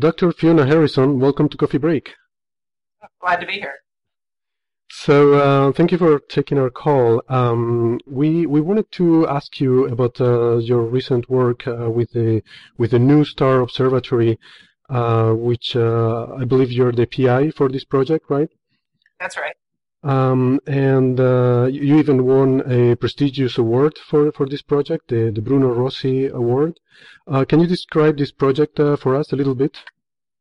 Dr. Fiona Harrison, welcome to Coffee Break. Glad to be here. So, uh, thank you for taking our call. Um, we we wanted to ask you about uh, your recent work uh, with the with the NuSTAR Observatory, uh, which uh, I believe you're the PI for this project, right? That's right. Um, and uh, you even won a prestigious award for, for this project, the, the Bruno Rossi Award. Uh, can you describe this project uh, for us a little bit?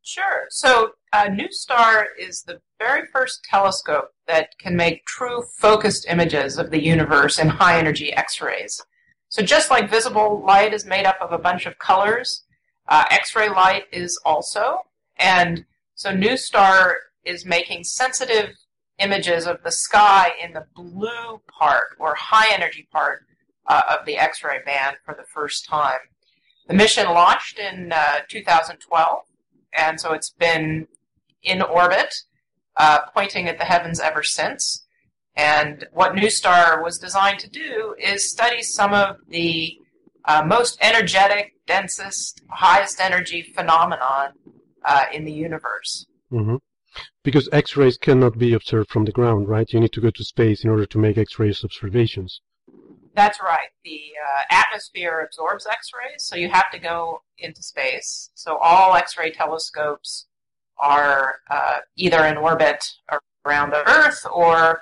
Sure. So, uh, NuSTAR is the very first telescope that can make true focused images of the universe in high energy X rays. So, just like visible light is made up of a bunch of colors, uh, X ray light is also. And so, NuSTAR is making sensitive images of the sky in the blue part or high energy part uh, of the X ray band for the first time. The mission launched in uh, 2012, and so it's been in orbit, uh, pointing at the heavens ever since. And what NuSTAR was designed to do is study some of the uh, most energetic, densest, highest energy phenomenon uh, in the universe. hmm Because X-rays cannot be observed from the ground, right? You need to go to space in order to make X-rays observations. That's right. The uh, atmosphere absorbs X rays, so you have to go into space. So all X ray telescopes are uh, either in orbit around the Earth or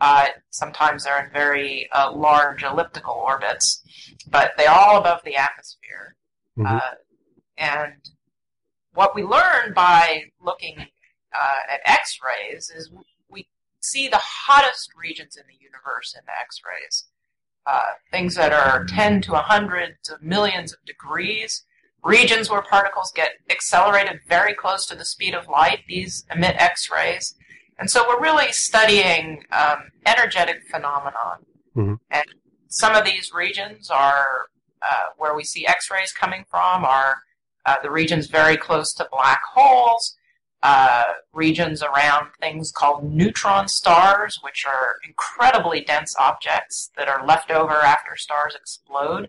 uh, sometimes they're in very uh, large elliptical orbits, but they're all above the atmosphere. Mhm. Uh, and what we learn by looking uh, at X rays is we see the hottest regions in the universe in the X rays. Uh, things that are 10 to 100 to millions of degrees, regions where particles get accelerated very close to the speed of light. These emit X rays. And so we're really studying um, energetic phenomenon. Mhm. And some of these regions are uh, where we see X rays coming from, are uh, the regions very close to black holes. Uh, regions around things called neutron stars, which are incredibly dense objects that are left over after stars explode.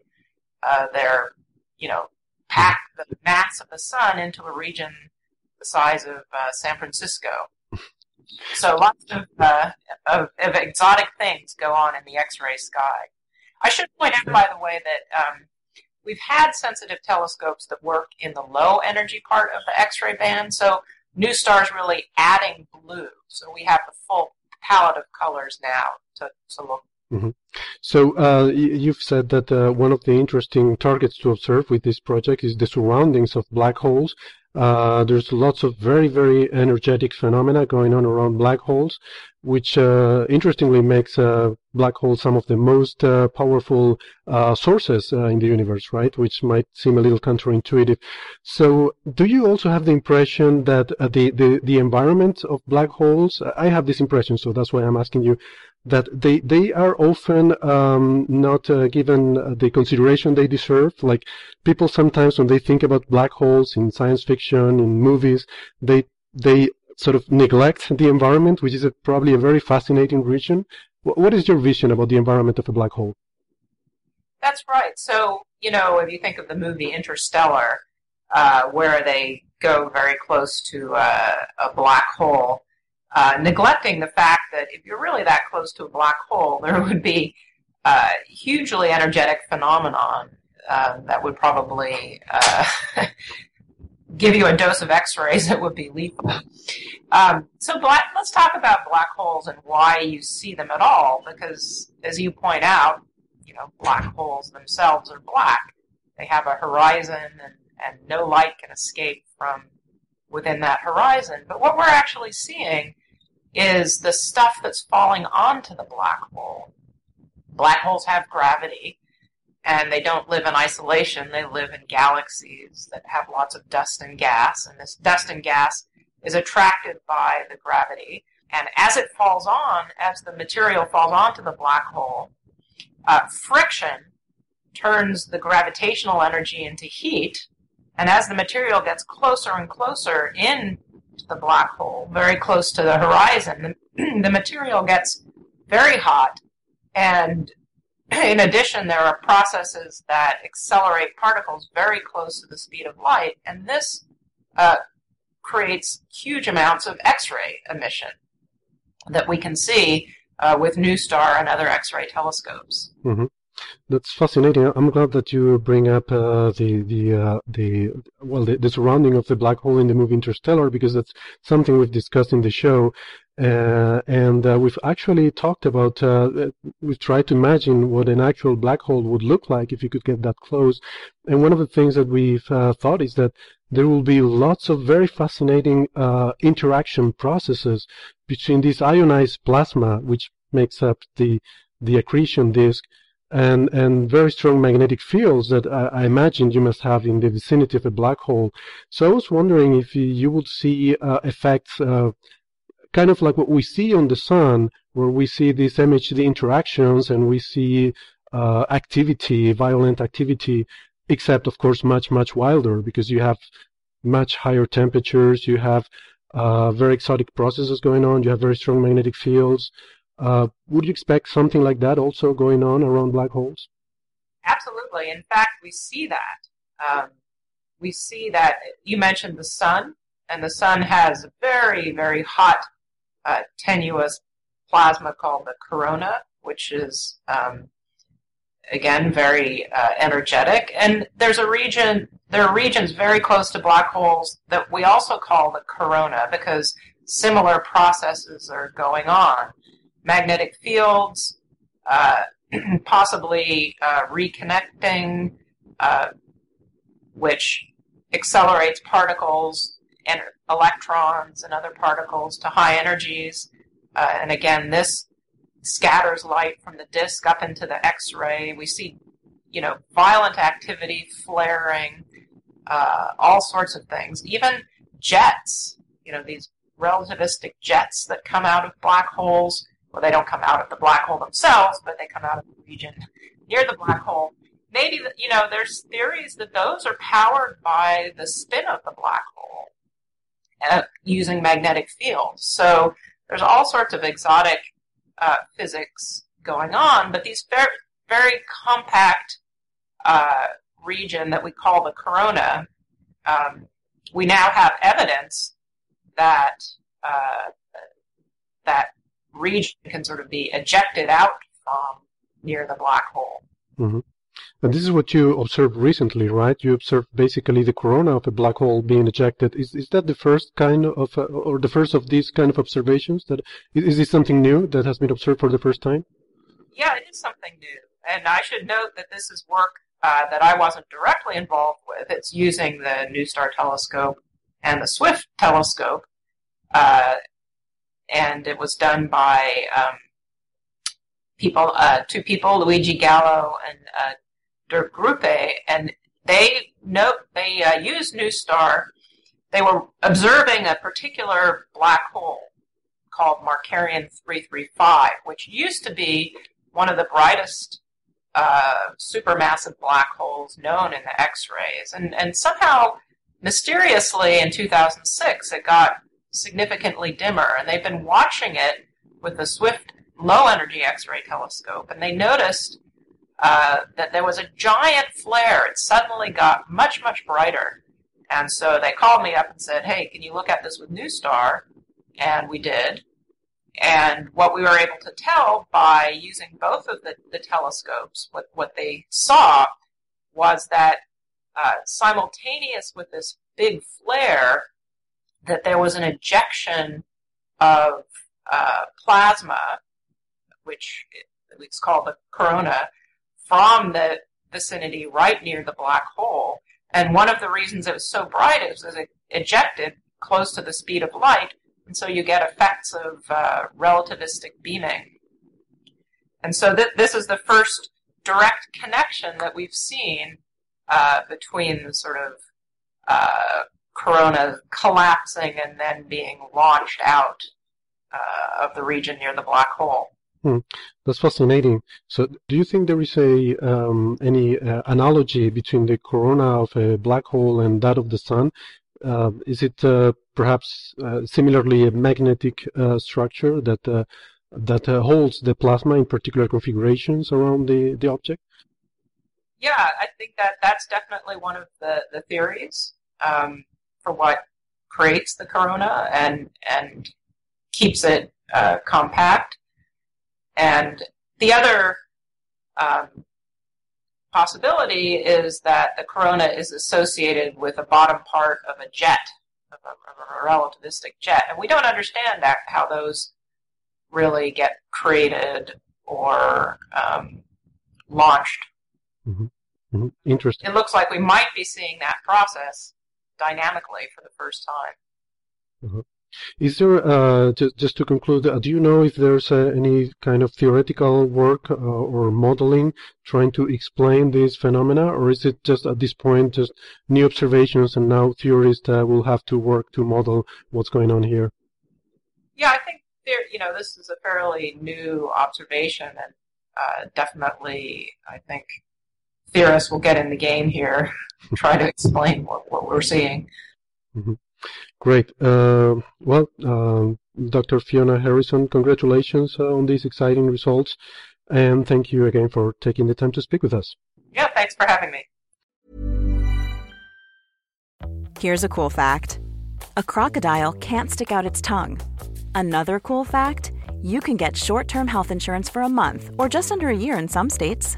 Uh, they're, you know, pack the mass of the sun into a region the size of uh, San Francisco. So lots of, uh, of, of exotic things go on in the X-ray sky. I should point out, by the way, that um, we've had sensitive telescopes that work in the low energy part of the X-ray band. So NuSTAR is really adding blue. So we have the full palette of colors now to, to look So uh, you've said that uh, one of the interesting targets to observe with this project is the surroundings of black holes. Uh, there's lots of very, very energetic phenomena going on around black holes, which uh, interestingly makes uh, black holes some of the most uh, powerful uh, sources uh, in the universe, right? Which might seem a little counterintuitive. So, do you also have the impression that uh, the, the the environment of black holes? I have this impression, so that's why I'm asking you that they they are often um, not uh, given the consideration they deserve. Like people sometimes when they think about black holes in science fiction, in movies, they they sort of neglect the environment, which is a, probably a very fascinating region. Wh- what is your vision about the environment of a black hole? That's right. So, you know, if you think of the movie Interstellar, uh, where they go very close to uh, a black hole, uh, neglecting the fact that if you're really that close to a black hole, there would be a hugely energetic phenomenon uh, that would probably uh, give you a dose of X-rays that would be lethal. Um, so black, let's talk about black holes and why you see them at all, because as you point out, you know, black holes themselves are black. They have a horizon and, and no light can escape from within that horizon. But what we're actually seeing is the stuff that's falling onto the black hole. Black holes have gravity, and they don't live in isolation. They live in galaxies that have lots of dust and gas, and this dust and gas is attracted by the gravity. And as it falls on, as the material falls onto the black hole, uh, friction turns the gravitational energy into heat. And as the material gets closer and closer in to the black hole, very close to the horizon, the, the material gets very hot. And in addition, there are processes that accelerate particles very close to the speed of light. And this uh, creates huge amounts of X-ray emission that we can see uh, with NuSTAR and other X-ray telescopes. Mm-hmm. That's fascinating. I'm glad that you bring up uh, the the uh, the well the, the, surrounding of the black hole in the movie Interstellar because that's something we've discussed in the show, uh, and uh, we've actually talked about uh, we've tried to imagine what an actual black hole would look like if you could get that close. And one of the things that we've uh, thought is that there will be lots of very fascinating interaction processes between this ionized plasma, which makes up the the accretion disk and and very strong magnetic fields that I, I imagine you must have in the vicinity of a black hole. So I was wondering if you would see uh, effects, uh, kind of like what we see on the sun, where we see these MHD interactions and we see uh, activity, violent activity, except of course much much wilder because you have much higher temperatures, you have uh, very exotic processes going on, you have very strong magnetic fields. Uh, would you expect something like that also going on around black holes? Absolutely. In fact, we see that. Um, we see that you mentioned the sun, and the sun has a very, very hot, uh, tenuous plasma called the corona, which is um, again very uh, energetic. And there's a region, there are regions very close to black holes that we also call the corona because similar processes are going on magnetic fields, uh, possibly uh, reconnecting, uh, which accelerates particles and electrons and other particles to high energies. Uh, and again, this scatters light from the disk up into the X-ray. We see, you know, violent activity, flaring, uh, all sorts of things. Even jets, you know, these relativistic jets that come out of black holes well, they don't come out of the black hole themselves, but they come out of the region near the black hole. Maybe, you know, there's theories that those are powered by the spin of the black hole uh, using magnetic fields. So there's all sorts of exotic uh, physics going on, but these very, very compact uh, region that we call the corona, um, we now have evidence that uh, that region can sort of be ejected out from near the black hole. Mm-hmm. And this is what you observed recently, right? You observed basically the corona of a black hole being ejected. Is is that the first kind of, uh, or the first of these kind of observations? That is, is this something new that has been observed for the first time? Yeah, it is something new, and I should note that this is work uh, that I wasn't directly involved with. It's using the NuSTAR telescope and the Swift telescope, uh, and it was done by um, people, uh, two people, Luigi Gallo and uh, Dirk Grupe, and they note they uh, used NuSTAR. They were observing a particular black hole called Markarian 335, which used to be one of the brightest uh, supermassive black holes known in the X-rays, and and somehow mysteriously in 2006 it got significantly dimmer, and they've been watching it with the Swift low energy X ray telescope, and they noticed uh, that there was a giant flare. It suddenly got much, much brighter. And so they called me up and said, Hey, can you look at this with NuSTAR? And we did. And what we were able to tell by using both of the, the telescopes, what, what they saw was that uh, simultaneous with this big flare, that there was an ejection of uh, plasma, which it's called the corona, from the vicinity right near the black hole. And one of the reasons it was so bright is that it ejected close to the speed of light, and so you get effects of uh, relativistic beaming. And so th- this is the first direct connection that we've seen uh, between the sort of uh, corona collapsing and then being launched out uh, of the region near the black hole. Hmm. That's fascinating. So, do you think there is a um, any uh, analogy between the corona of a black hole and that of the sun? Uh, is it uh, perhaps uh, similarly a magnetic uh, structure that uh, that holds the plasma in particular configurations around the the object? Yeah, I think that that's definitely one of the the theories um, for what creates the corona and and keeps it compact. And the other um, possibility is that the corona is associated with the bottom part of a jet, of a, of a relativistic jet. And we don't understand that, how those really get created or um, launched. Mm-hmm. Mm-hmm. Interesting. It looks like we might be seeing that process dynamically for the first time. Mm-hmm. Is there, uh, just, just to conclude, uh, do you know if there's uh, any kind of theoretical work uh, or modeling trying to explain these phenomena, or is it just at this point just new observations and now theorists uh, will have to work to model what's going on here? Yeah, I think there, you know, this is a fairly new observation, and uh, definitely, I think theorists will get in the game here, try to explain what, what we're seeing. Mm-hmm. Great. Uh, well, um, Dr. Fiona Harrison, congratulations uh, on these exciting results. And thank you again for taking the time to speak with us. Yeah, thanks for having me. Here's a cool fact a crocodile can't stick out its tongue. Another cool fact you can get short term health insurance for a month or just under a year in some states.